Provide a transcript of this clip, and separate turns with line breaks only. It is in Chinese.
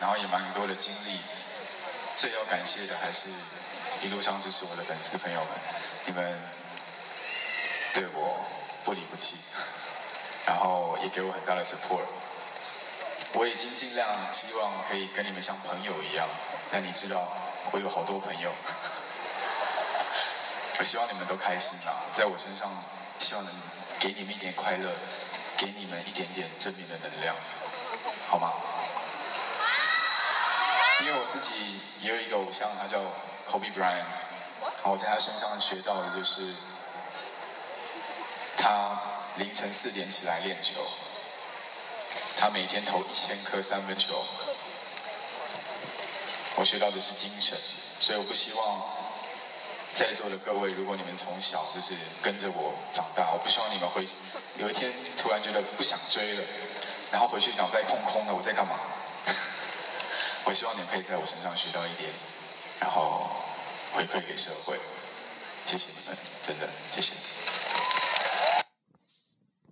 然后也蛮多的经历。最要感谢的还是一路上支持我的粉丝朋友们，你们对我不离不弃，然后也给我很大的 support。我已经尽量希望可以跟你们像朋友一样，但你知道我有好多朋友，我希望你们都开心啊，在我身上希望能给你们一点快乐，给你们一点点正面的能量，好吗？自己也有一个偶像，他叫 Kobe Bryant，我在他身上学到的就是，他凌晨四点起来练球。他每天投一千颗三分球，我学到的是精神，所以我不希望在座的各位，如果你们从小就是跟着我长大，我不希望你们会有一天突然觉得不想追了，然后回去脑袋空空的，我在干嘛？我希望你可以在我身上学到一点，然后回馈给社会。谢谢你们，真的谢谢。